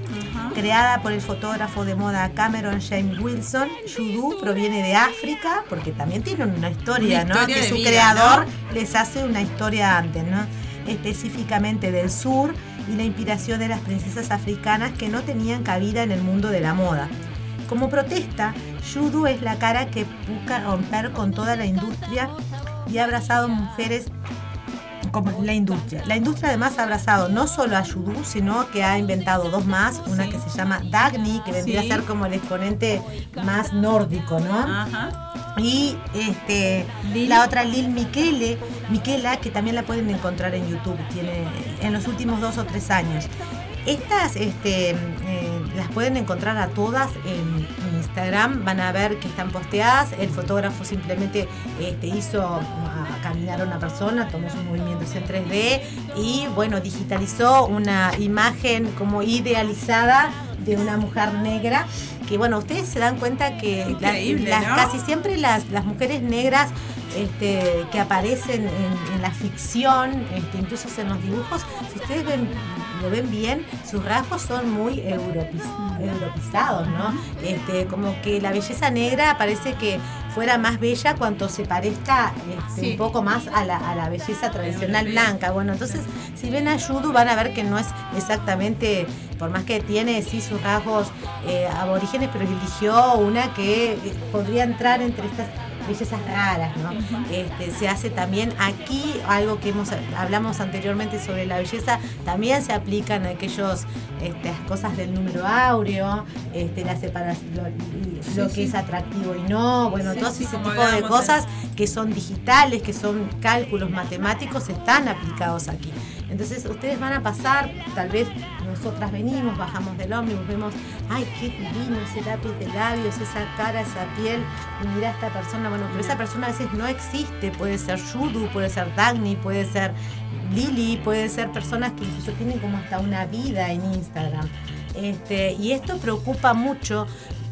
Creada por el fotógrafo de moda Cameron James Wilson, Judo proviene de África, porque también tiene una historia, Una ¿no? historia Que su vida, creador ¿no? les hace una historia antes, ¿no? Específicamente del sur y la inspiración de las princesas africanas que no tenían cabida en el mundo de la moda. Como protesta, Judo es la cara que busca romper con toda la industria y ha abrazado mujeres como la industria. La industria además ha abrazado no solo a Judo, sino que ha inventado dos más, una que se llama Dagny, que vendría Sí. a ser como el exponente más nórdico, ¿no? Ajá. Y este, la otra Lil Michele, Michela, que también la pueden encontrar en YouTube, tiene en los últimos dos o tres años. Estas este, eh, las pueden encontrar a todas en Instagram, van a ver que están posteadas. El fotógrafo simplemente este, hizo a caminar a una persona, tomó sus movimientos en 3D y bueno, digitalizó una imagen como idealizada de una mujer negra. Que bueno, ustedes se dan cuenta que casi siempre las, las mujeres negras este, que aparecen en, en la ficción, este, incluso en los dibujos, si ustedes ven lo ven bien, sus rasgos son muy europiz- europizados, ¿no? Este, como que la belleza negra parece que fuera más bella cuanto se parezca este, Sí. un poco más a la, a la belleza tradicional blanca. Bueno, entonces si ven a Yudu van a ver que no es exactamente, por más que tiene sí sus rasgos eh, aborígenes, pero eligió una que eh, podría entrar entre estas bellezas raras, ¿no? Este, se hace también aquí algo que hemos hablamos anteriormente sobre la belleza, también se aplican aquellos este, las cosas del número áureo, este, la separación, lo, lo Sí, que sí. es atractivo y no, bueno, Sí, todo ese tipo de cosas que son digitales, que son cálculos matemáticos, están aplicados aquí. Entonces ustedes van a pasar, tal vez nosotras venimos, bajamos del ómnibus, vemos, ay, qué divino ese lápiz de labios, esa cara, esa piel, y mira a esta persona, bueno, pero esa persona a veces no existe, puede ser Yudu, puede ser Dagny, puede ser Lili, puede ser personas que incluso tienen como hasta una vida en Instagram. Este, y esto preocupa mucho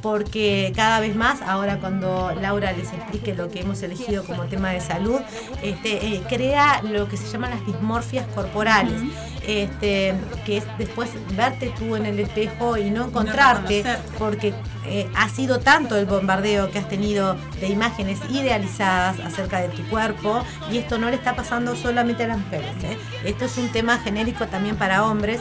porque cada vez más, ahora cuando Laura les explique lo que hemos elegido como tema de salud, este, eh, crea lo que se llaman las dismorfias corporales, este, que es después verte tú en el espejo y no encontrarte, porque eh, ha sido tanto el bombardeo que has tenido de imágenes idealizadas acerca de tu cuerpo y esto no le está pasando solamente a las mujeres. ¿eh? Esto es un tema genérico también para hombres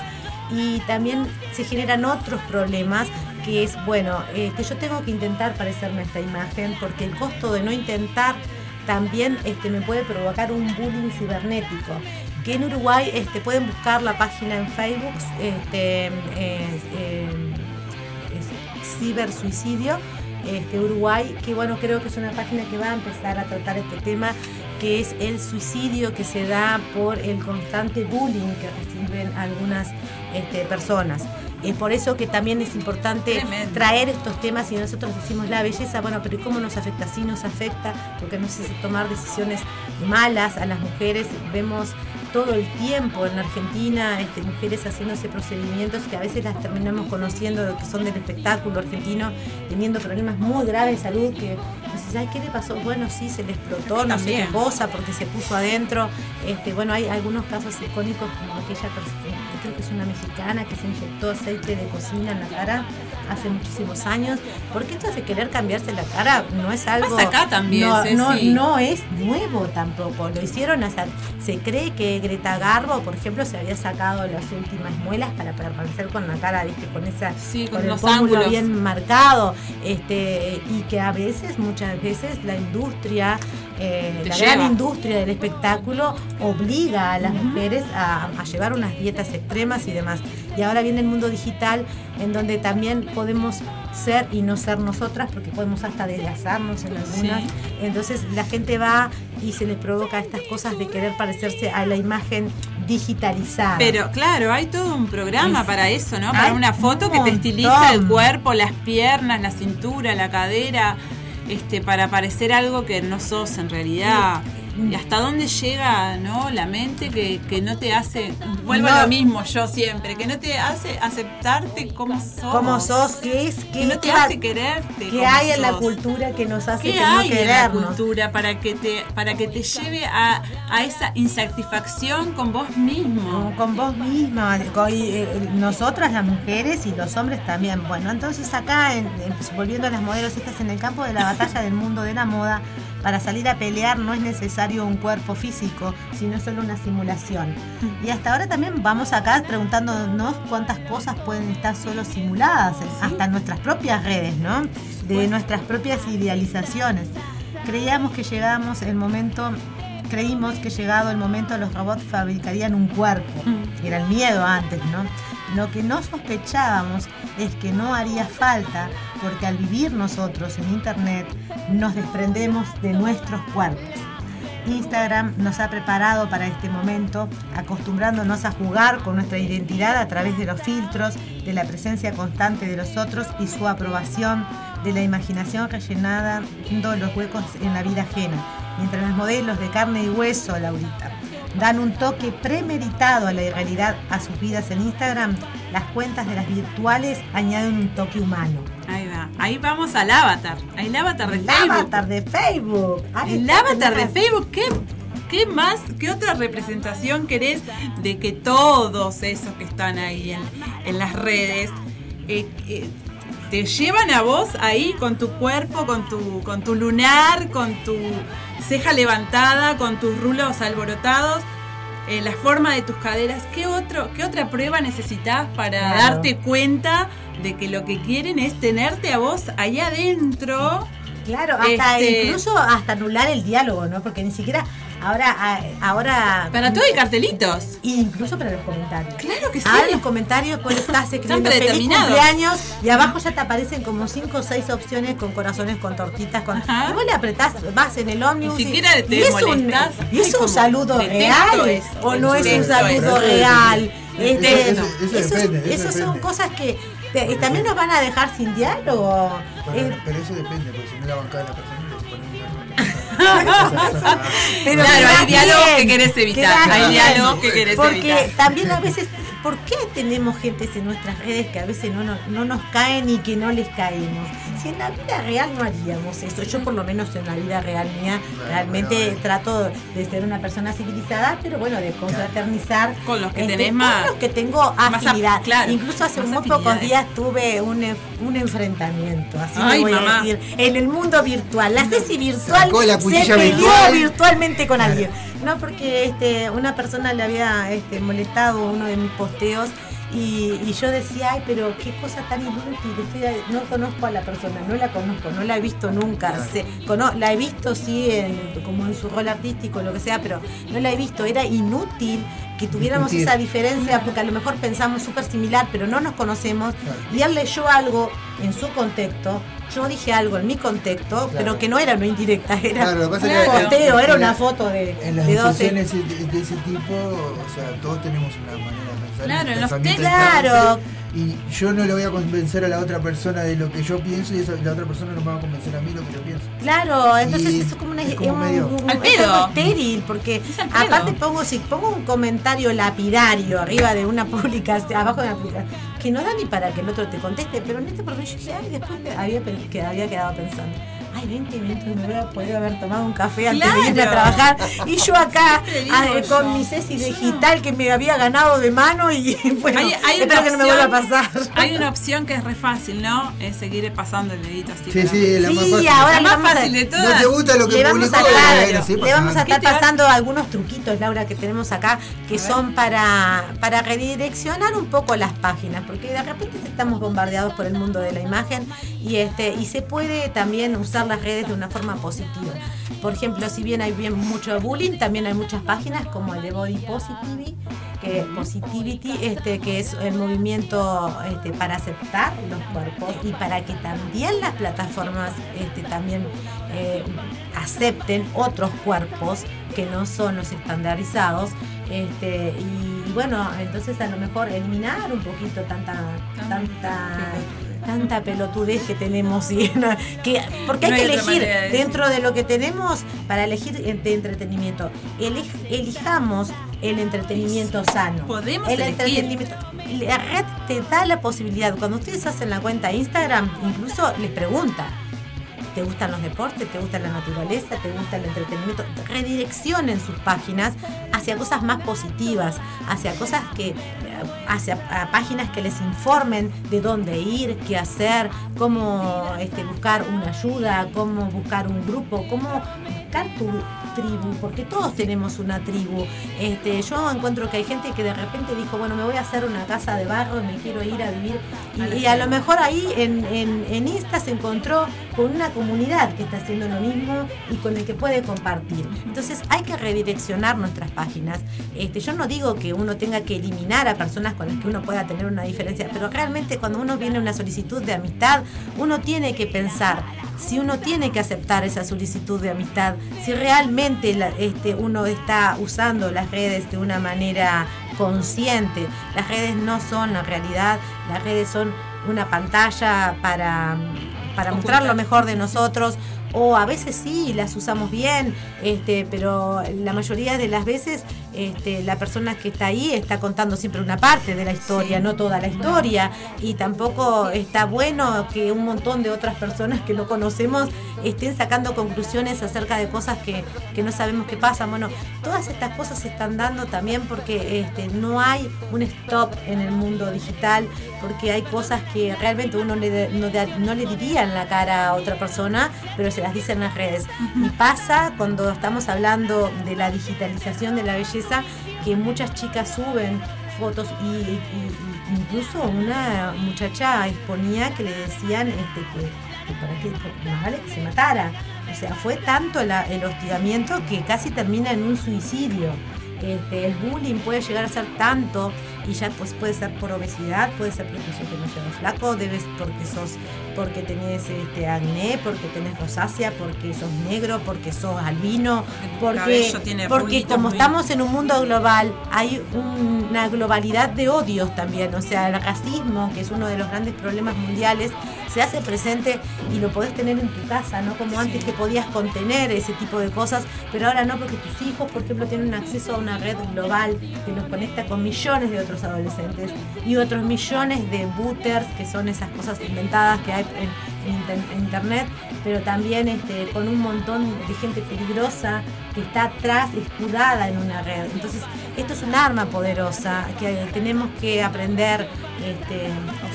y también se generan otros problemas que es, bueno, este, yo tengo que intentar parecerme a esta imagen porque el costo de no intentar también este, me puede provocar un bullying cibernético. Que en Uruguay este, pueden buscar la página en Facebook, este, eh, eh, este, Uruguay, que bueno, creo que es una página que va a empezar a tratar este tema, que es el suicidio que se da por el constante bullying que reciben algunas este, personas. Es por eso que también es importante Tremendo. traer estos temas y nosotros decimos la belleza, bueno, pero ¿y ¿cómo nos afecta? Sí nos afecta, porque nos hace tomar decisiones malas a las mujeres. Vemos todo el tiempo en Argentina este, mujeres haciéndose procedimientos que a veces las terminamos conociendo que son del espectáculo argentino, teniendo problemas muy graves de salud que dices, ay, ¿qué le pasó? Bueno, sí, se le explotó, no sé qué cosa, porque se puso adentro. Este, bueno, hay algunos casos icónicos como aquella persona, creo que es una mexicana que se inyectó aceite de cocina en la cara hace muchísimos años, porque esto de querer cambiarse la cara no es algo... Pasa acá también, no, Ceci. no, no es nuevo tampoco, lo hicieron hasta... Se cree que Greta Garbo, por ejemplo, se había sacado las últimas muelas para permanecer con la cara, viste, con esa Sí, con con el los ángulos. bien marcado, este, y que a veces, muchas veces, la industria, eh, la lleva. gran industria del espectáculo obliga a las mujeres a, a llevar unas dietas extremas y demás. Y ahora viene el mundo digital, en donde también podemos ser y no ser nosotras, porque podemos hasta desgasarnos en algunas. Sí. Entonces la gente va y se les provoca estas cosas de querer parecerse a la imagen digitalizada. Pero claro, hay todo un programa para eso, ¿no? hay Para una foto que te un estiliza el cuerpo, las piernas, la cintura, la cadera, este, para parecer algo que no sos en realidad. Y hasta dónde llega, ¿no? La mente que, que no te hace, vuelvo No. a lo mismo yo siempre, que no te hace aceptarte como sos. ¿Cómo sos? ¿Qué es? Que no te hace quererte. ¿Qué como hay en la cultura que nos hace ¿Qué que no hay en la querernos? cultura para que te, para que te lleve a, a esa insatisfacción con vos mismo? Con, con vos misma, con- y, eh, nosotras las mujeres y los hombres también. Bueno, entonces acá, en- en- volviendo a las modelos, estas en el campo de la batalla del mundo de la moda, para salir a pelear no es necesario un cuerpo físico, sino solo una simulación. Y hasta ahora también vamos acá preguntándonos cuántas cosas pueden estar solo simuladas, hasta nuestras propias redes, ¿no? De nuestras propias idealizaciones. Creíamos que llegamos el momento creímos que llegado el momento los robots fabricarían un cuerpo. Era el miedo antes, ¿no? Lo que no sospechábamos es que no haría falta porque al vivir nosotros en Internet nos desprendemos de nuestros cuerpos. Instagram nos ha preparado para este momento, acostumbrándonos a jugar con nuestra identidad a través de los filtros, de la presencia constante de los otros y su aprobación, de la imaginación rellenando los huecos en la vida ajena. Mientras los modelos de carne y hueso, Laurita, dan un toque premeditado a la irrealidad a sus vidas en Instagram, las cuentas de las virtuales añaden un toque humano. Ahí va. Ahí vamos al avatar. Avatar de El Facebook. avatar de Facebook. Ay, El está avatar de. Facebook, qué, ¿qué más, qué otra representación querés de que todos esos que están ahí en, en las redes eh, eh, te llevan a vos ahí con tu cuerpo, con tu, con tu lunar, con tu ceja levantada, con tus rulos alborotados? Eh, la forma de tus caderas, ¿qué, otro, ¿qué otra prueba necesitas para Claro. darte cuenta de que lo que quieren es tenerte a vos ahí adentro? Claro, hasta Este- incluso hasta anular el diálogo, ¿no? Porque ni siquiera ahora ahora Para todo hay cartelitos. Y incluso para los comentarios. Claro que sí. Ahora los comentarios cuando estás escribiendo feliz predeterminados. cumpleaños y abajo ya te aparecen como cinco o seis opciones con corazones, con tortitas, con y vos le apretás, vas en el ómnibus Ni y- siquiera te y es un, y es saludo real eso, o no es un saludo eso. real. Eso- Este, eso- eso depende, esos son cosas que te- y también nos van a dejar sin diálogo. Pero, Eh, pero eso depende, porque si no la bancada de la persona Pero Claro, hay diálogos que querés evitar, hay diálogos que querés Porque evitar. también a veces, ¿por qué tenemos gente en nuestras redes que a veces no, nos- no nos caen y que no les caemos? Si en la vida real no haríamos eso, yo por lo menos en la vida real mía realmente trato de ser una persona civilizada, pero bueno, de confraternizar Con los que este, tenés con más- los que tengo afinidad. claro, Incluso hace más muy pocos días tuve un, en- un enfrentamiento, así Ay, lo voy mamá. a decir, en el mundo virtual. La Ceci virtual la se peleó virtual. virtualmente con alguien. No, porque este, una persona le había este, molestado uno de mis posteos y, y yo decía, ay, pero qué cosa tan inútil. estoy no conozco a la persona, no la conozco, no la he visto nunca. Se- cono- la he visto, sí, en- como en su rol artístico, lo que sea, pero no la he visto. Era inútil que tuviéramos esa diferencia porque a lo mejor pensamos súper similar, pero no nos conocemos. Y él leyó algo en su contexto. Yo dije algo en mi contexto, pero que no era una indirecta, era Claro, lo que pasa un es que- posteo, era una foto de, En las de 12. discusiones de, de ese tipo, o sea, todos tenemos una manera de pensar. Claro, en los textos. Claro. Y yo no le voy a convencer a la otra persona de lo que yo pienso y esa- la otra persona no me va a convencer a mí lo que yo pienso. Claro, entonces Y eso es como una es como un- medio- un- Al es pedo. algo estéril, porque al pedo. aparte pongo, si pongo un comentario lapidario arriba de una publicación, abajo de una publicación, que no da ni para que el otro te conteste, pero en este porque yo después había, que había quedado pensando. Ay, 20 minutos me hubiera podido haber tomado un café antes de irme a trabajar. Y yo acá, ah, yo. con mi Ceci digital que me había ganado de mano y bueno, Hay- hay espero que no me vuelva a pasar. Hay una opción que es re fácil, ¿no? Es seguir pasando el dedito así. Sí, sí, la más Sí, fácil. ahora La más vamos a- fácil de todas. No te gusta lo que le vamos publicó, a, claro, bueno, sí, le vamos a estar ¿Qué te va- pasando algunos truquitos, Laura, que tenemos acá, que son para, para redireccionar un poco las páginas, porque de repente estamos bombardeados por el mundo de la imagen y este y se puede también usar redes de una forma positiva. Por ejemplo, si bien hay bien mucho bullying, también hay muchas páginas como el de Body Positivity, que Positivity, este, que es el movimiento este, para aceptar los cuerpos y para que también las plataformas este, también eh, acepten otros cuerpos que no son los estandarizados. Este, y, bueno, entonces a lo mejor eliminar un poquito tanta, tanta, tanta pelotudez que tenemos y que, porque hay No que hay elegir de dentro de lo que tenemos para elegir de entretenimiento. Elij- elijamos el entretenimiento sano. Podemos el elegir. entretenimiento. La red te da la posibilidad. Cuando ustedes hacen la cuenta Instagram, incluso les pregunta. ¿Te gustan los deportes? ¿Te gusta la naturaleza? ¿Te gusta el entretenimiento? Redireccionen sus páginas hacia cosas más positivas, hacia cosas que, hacia páginas que les informen de dónde ir, qué hacer, cómo este, buscar una ayuda, cómo buscar un grupo, cómo buscar tu tribu, porque todos tenemos una tribu. Este, yo encuentro que hay gente que de repente dijo, bueno, me voy a hacer una casa de barro y me quiero ir a vivir. Y, y a lo mejor ahí en, en, en Insta se encontró con una comunidad que está haciendo lo mismo y con el que puede compartir. Entonces hay que redireccionar nuestras páginas. Este, yo no digo que uno tenga que eliminar a personas con las que uno pueda tener una diferencia, pero realmente cuando uno viene a una solicitud de amistad, uno tiene que pensar si uno tiene que aceptar esa solicitud de amistad, si realmente la- este, uno está usando las redes de una manera consciente. Las redes no son la realidad, las redes son una pantalla para, para mostrar lo mejor de nosotros. O a veces sí, las usamos bien, este, pero la mayoría de las veces este, la persona que está ahí está contando siempre una parte de la historia, no toda la historia. Y tampoco está bueno que un montón de otras personas que no conocemos estén sacando conclusiones acerca de cosas que, que no sabemos qué pasan. Bueno, todas estas cosas se están dando también porque este, no hay un stop en el mundo digital, porque hay cosas que realmente uno le- no, de- no le diría en la cara a otra persona, pero se las dice en las redes. Y pasa cuando estamos hablando de la digitalización de la belleza, que muchas chicas suben fotos y, incluso una muchacha exponía que le decían este, que, que para qué, que vale que se matara. O sea, fue tanto el hostigamiento que casi termina en un suicidio. Este, el bullying puede llegar a ser tanto y ya pues puede ser por obesidad, puede ser porque sos demasiado flaco, debes porque sos porque tenés este acné, porque tenés rosácea, porque sos negro, porque sos albino, porque porque como muy- estamos en un mundo global, hay un- una globalidad de odios también, o sea, el racismo, que es uno de los grandes problemas mundiales, se hace presente y lo podés tener en tu casa, ¿no? Como antes que podías contener ese tipo de cosas, pero ahora no, porque tus hijos, por ejemplo, tienen acceso a una red global que los conecta con millones de otros adolescentes y otros millones de booters, que son esas cosas inventadas que hay en, en inter- en internet, pero también este, con un montón de gente peligrosa que está atrás, escudada en una red. Entonces, esto es un arma poderosa que tenemos que aprender este,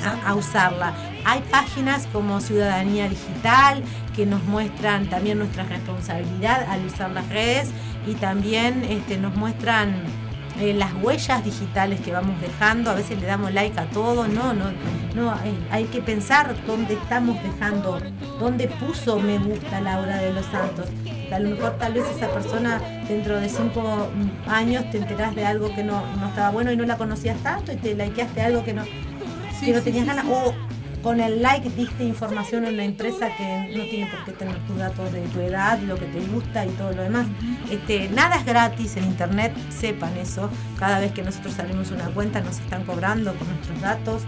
a, a usarla. Hay páginas como Ciudadanía Digital que nos muestran también nuestra responsabilidad al usar las redes y también este, nos muestran eh, las huellas digitales que vamos dejando, a veces le damos like a todo, no, no, no, hay, que pensar dónde estamos dejando, dónde puso me gusta Laura de los Santos. A lo mejor tal vez esa persona dentro de cinco años te enterás de algo que no, no estaba bueno y no la conocías tanto y te likeaste algo que no, Sí, que no tenías sí, ganas. sí. O con el like diste información en la empresa que no tiene por qué tener tus datos de tu edad, lo que te gusta y todo lo demás. Este, nada es gratis en internet, sepan eso. Cada vez que nosotros salimos una cuenta nos están cobrando con nuestros datos.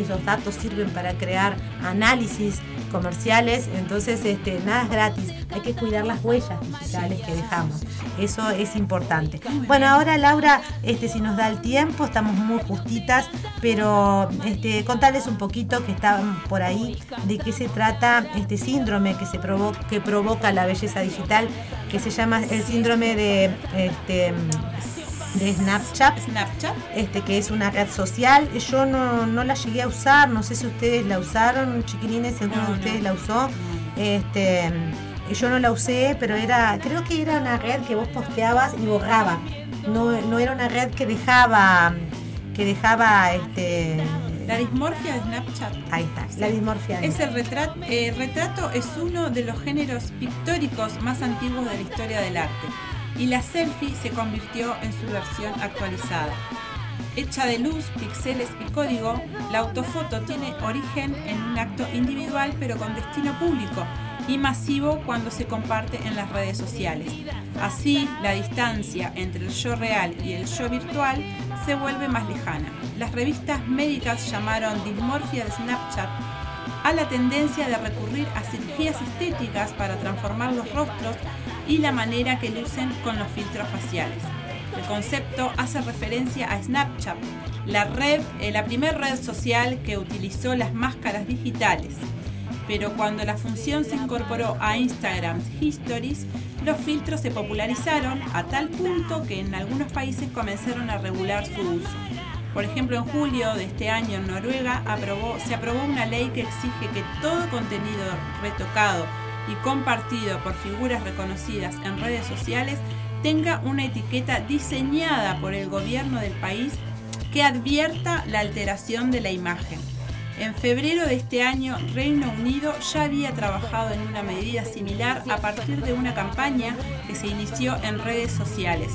Esos datos sirven para crear análisis comerciales, entonces este, nada es gratis. Hay que cuidar las huellas digitales que dejamos. Eso es importante. Bueno, ahora Laura, este, si nos da el tiempo, estamos muy justitas, pero este, contarles un poquito que estaban por ahí de qué se trata este síndrome que se provo- que provoca la belleza digital, que se llama el síndrome de este, de Snapchat, Snapchat, este que es una red social. Yo no, no la llegué a usar, no sé si ustedes la usaron, chiquilines, si alguno No, de no. ustedes la usó. Este, yo no la usé, pero era, creo que era una red que vos posteabas y borraba. No, no era una red que dejaba, que dejaba este. La dismorfia de Snapchat. Ahí está, la dismorfia. Es el retrato, el retrato es uno de los géneros pictóricos más antiguos de la historia del arte y la selfie se convirtió en su versión actualizada. Hecha de luz, píxeles y código, la autofoto tiene origen en un acto individual pero con destino público y masivo cuando se comparte en las redes sociales. Así, la distancia entre el yo real y el yo virtual se vuelve más lejana. Las revistas médicas llamaron dismorfia de Snapchat a la tendencia de recurrir a cirugías estéticas para transformar los rostros y la manera que lucen con los filtros faciales. El concepto hace referencia a Snapchat, la red, eh, la primera red social que utilizó las máscaras digitales. Pero cuando la función se incorporó a Instagram Histories, los filtros se popularizaron a tal punto que en algunos países comenzaron a regular su uso. Por ejemplo, en julio de este año en Noruega aprobó- se aprobó una ley que exige que todo contenido retocado y compartido por figuras reconocidas en redes sociales tenga una etiqueta diseñada por el gobierno del país que advierta la alteración de la imagen. En febrero de este año, Reino Unido ya había trabajado en una medida similar a partir de una campaña que se inició en redes sociales.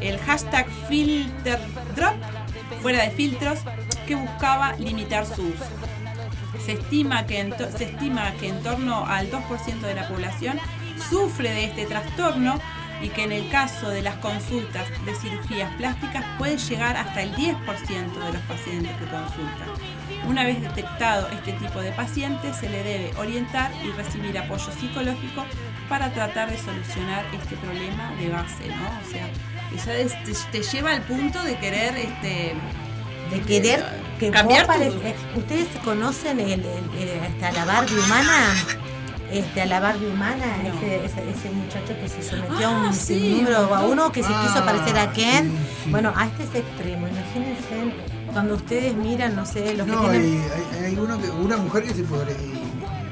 El hashtag FilterDrop, fuera de filtros, que buscaba limitar su uso. Se estima que en, se estima que en torno al 2% de la población sufre de este trastorno y que en el caso de las consultas de cirugías plásticas puede llegar hasta el 10% de los pacientes que consultan. Una vez detectado este tipo de pacientes, se le debe orientar y recibir apoyo psicológico para tratar de solucionar este problema de base, ¿no? O sea, ya te lleva al punto de querer este de querer que cambiar vos tu- eh, ustedes conocen el, el- el- este, a la Barbie humana este a la Barbie humana ese, ese, ese muchacho que se sometió a un Ah, sí, número un a uno que se quiso Ah, parecer a Ken. sí, bueno a este es extremo imagínense cuando ustedes miran no sé los No, que hay, tienen hay, hay uno que, una mujer que se puede.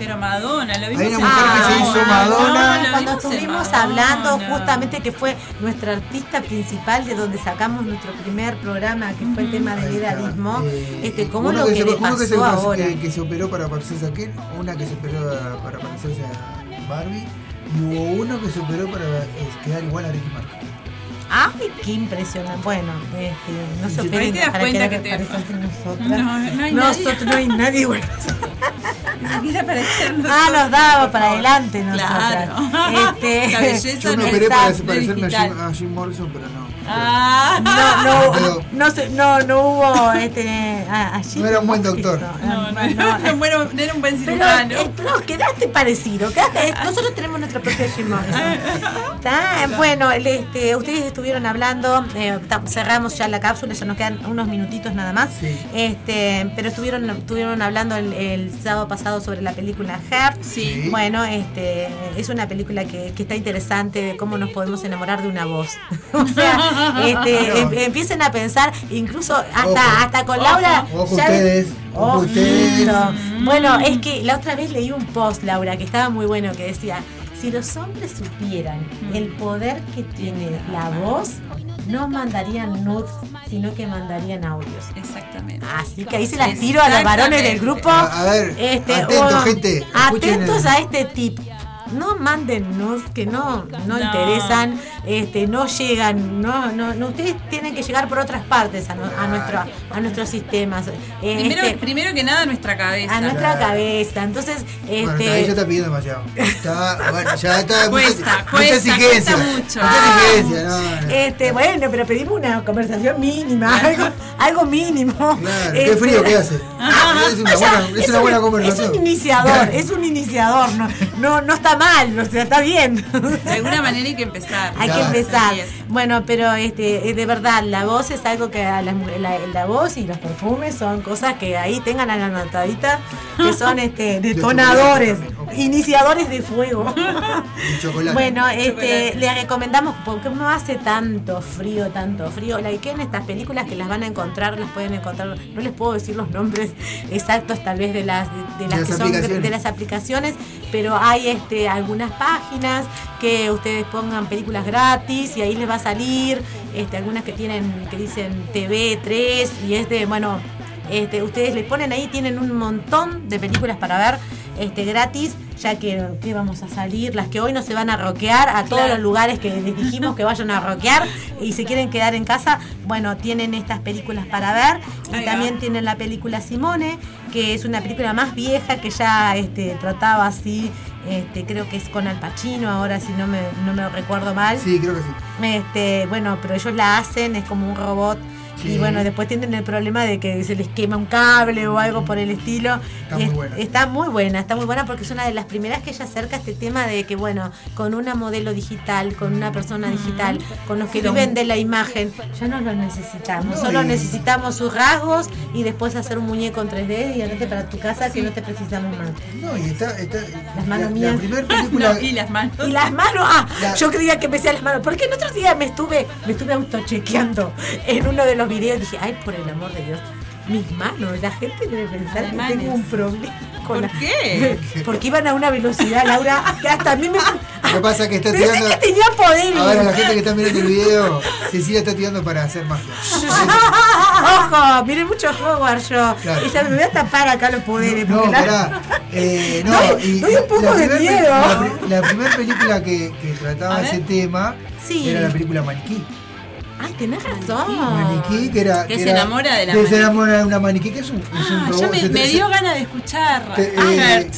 Pero Madonna, lo vimos Hay una en mujer que se hizo Madonna. No, cuando estuvimos Madonna. hablando justamente que fue nuestra artista principal de donde sacamos nuestro primer programa que fue el tema de Ahí vida está. abismo Eh, este cómo uno lo que, se, le uno pasó que se, ahora que, que se operó para parecerse a Ken, una que se operó para parecerse a Barbie, y hubo uno que se operó para eh, quedar igual a Ricky Martin. Ay, qué impresionante. Bueno, este, no se operen te das cuenta que te- nosotras. No, no hay Nosotros nadie. no hay nadie igual. Ni Ah, nos daba para adelante nosotras. Claro. Este, La belleza Yo me no operé para de parecerme a digital. Jim, a Jim Morrison, pero no. Ah, no, no, Pero- no, se- no, no hubo este, a- allí. No era un buen doctor. no, no, no, no, bueno, no era un buen cirujano. eh, no, quedaste parecido. Quedaste, nosotros tenemos nuestro propio Jim Bueno, este, ustedes estuvieron hablando, eh, cerramos ya la cápsula, ya nos quedan unos minutitos nada más. Sí. Este, pero estuvieron, estuvieron hablando el, el sábado pasado sobre la película Her. Sí. Bueno, este, es una película que, que está interesante de cómo nos podemos enamorar de una voz. o sea, este, em- empiecen a pensar, incluso hasta, Ojo. hasta con Laura. Ojo ya- ustedes, ojo ustedes. Ojito. Bueno, es que la otra vez leí un post, Laura, que estaba muy bueno, que decía, si los hombres supieran el poder que tiene la voz, no mandarían nudes, sino que mandarían audios. Exactamente. Así que ahí se las tiro a los varones del grupo. A, a ver, Este, atentos, o- gente. Atentos el- a este tip. No manden nudes que no, no, No. interesan, este, no llegan, no, no, no, ustedes tienen que llegar por otras partes a, no- a nuestro, a nuestros sistemas. Eh, Primero, este, primero que nada, nuestra cabeza. a nuestra Claro. cabeza. Entonces, Bueno, este, ahí ya está pidiendo demasiado. Está, bueno, ya está. Cuesta, mucha, cuesta, mucha exigencia. cuesta mucho. Mucha exigencia, no, no. este, bueno, pero pedimos una conversación mínima, algo, algo mínimo. Claro, qué Este, frío que hace. Es una o sea, buena, es una un- buena Es conversación. un iniciador, es un iniciador, no, no, no está mal, o sea, está bien. De alguna manera hay que empezar. Hay que empezar. Bueno, pero este, eh, de verdad, la voz es algo que a las mujeres- la, la voz y los perfumes son cosas que ahí tengan a la anotadita, que son este, detonadores, iniciadores de fuego. Chocolate. Bueno, este, Chocolate. le recomendamos, porque no hace tanto frío, tanto frío. La en estas películas que las van a encontrar, las pueden encontrar, no les puedo decir los nombres exactos tal vez de las, de, de las las que son de las aplicaciones, pero hay este, algunas páginas que ustedes pongan películas gratis y ahí les va a salir, este, algunas que tienen, que dicen TV3 y es de, bueno, este, ustedes le ponen ahí, tienen un montón de películas para ver este, gratis, ya que, que vamos a salir, las que hoy no se van a roquear a todos Claro. los lugares que les dijimos que vayan a roquear y se quieren quedar en casa, bueno, tienen estas películas para ver y Ahí va. también tienen la película Simone, que es una película más vieja que ya este, trataba así, este, creo que es con Al Pacino ahora si no me, no me recuerdo mal. Sí, creo que sí. Este, bueno, pero ellos la hacen, es como un robot. Sí. Y bueno, después tienen el problema de que se les quema un cable o algo por el estilo. Está Y muy es- buena. Está muy buena, está muy buena porque es una de las primeras que ella acerca este tema de que, bueno, con una modelo digital, con una persona digital, con los que Sí, viven de la imagen, ya no lo necesitamos. No, Solo y- necesitamos sus rasgos y después hacer un muñeco en 3D y andate para tu casa que no te precisamos más. No, y está. está Las manos la, mías. La primera película. No, y las manos. Y las manos, ah, La- yo creía que me decía las manos, porque el otro día me estuve, me estuve autochequeando en uno de los videos y dije, ay, por el amor de Dios, mis manos, la gente debe pensar que tengo un problema con ¿Por la- qué? Porque iban a una velocidad, Laura, que hasta a mí me. Lo que pasa es que está Pensé tirando. que tenía poder. Ahora la gente que está mirando el video, Cecilia está tirando para hacer magia. Ojo, miren mucho Hogwarts yo. Claro. Y ya me voy a tapar acá los poderes. No, la- pará. Eh, no, y doy un poco la de miedo. La, pri- la primera película que, que trataba A ese tema Sí. era la película Maniquí. Ay, tenés razón. Maniquí, que era. Que que se era- enamora de la Que se enamora de una maniquí, que es un, es un Ah, robot. ya me, dio ganas de escuchar. Ah, eh,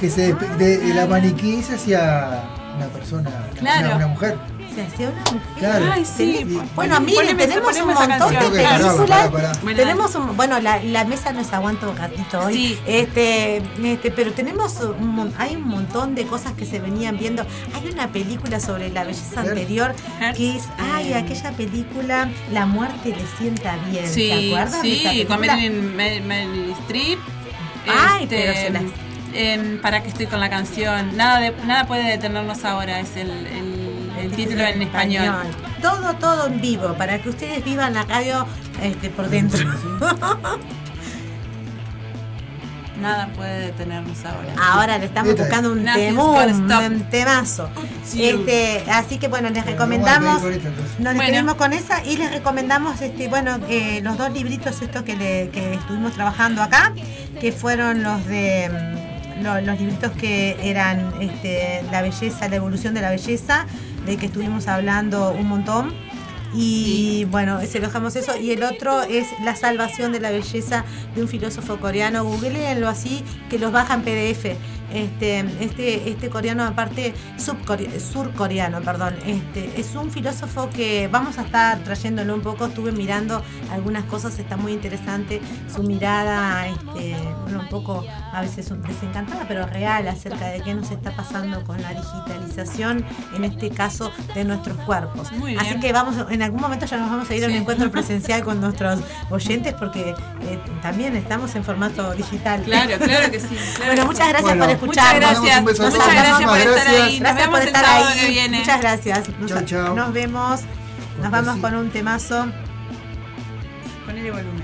que se de, de la maniquí se hacía una persona, Claro. una, una mujer. Hacía una mujer. Claro. Ay, sí. Bueno, miren, tenemos un montón de películas. tenemos un, bueno, la, la mesa no se aguanta un ratito hoy. Sí. Este, este, pero tenemos un, hay un montón de cosas que se venían viendo. Hay una película sobre la belleza Her- anterior que es, ay, aquella película La muerte le sienta bien. ¿Se Sí, de esa sí, con Meryl Streep. Ay, Este, pero se las- em, para que estoy con la canción. Nada, de, nada puede detenernos ahora, es el, el- el título en español. Todo, todo en vivo, para que ustedes vivan la radio este, por dentro. Nada puede detenernos ahora. Ahora le estamos Esta es. buscando un temón, un temazo. you. Este, así que bueno, les recomendamos, nos Bueno. despedimos con esa y les recomendamos este, bueno, eh, los dos libritos estos que, le- que estuvimos trabajando acá, que fueron los de mm, lo- los libritos que eran este, la belleza, la evolución de la belleza, de que estuvimos hablando un montón. Y bueno, se lo dejamos eso. Y el otro es La salvación de la belleza de un filósofo coreano. Googleenlo así, que los baja en PDF. Este, este, este coreano, aparte, surcoreano, perdón. Este, es un filósofo que vamos a estar trayéndolo un poco. Estuve mirando algunas cosas, está muy interesante. Su mirada, este, bueno, un poco a veces desencantada, pero real acerca de qué nos está pasando con la digitalización, en este caso de nuestros cuerpos. Muy Así que vamos, en algún momento ya nos vamos a ir a un encuentro presencial con nuestros oyentes porque eh, también estamos en formato digital. Claro, claro que sí. claro Bueno, que muchas gracias Bueno, por Muchas escucharnos. gracias. un beso a Muchas gracias por estar ahí. Nos Gracias vemos por el estar sábado ahí. que viene. Muchas gracias. Nos, Chau, chau. nos vemos. Nos vamos con un temazo. Ponele volumen.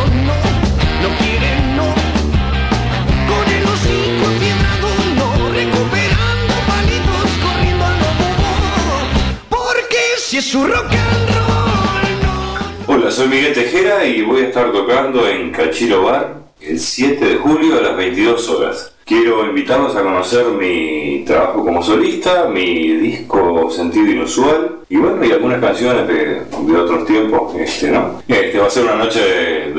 Hola, soy Miguel Tejera y voy a estar tocando en Cachiro Bar el 7 de julio a las 22 horas. Quiero invitarlos a conocer mi trabajo como solista, mi disco Sentido Inusual y bueno, y algunas canciones de, de otros tiempos, este, ¿no? Este va a ser una noche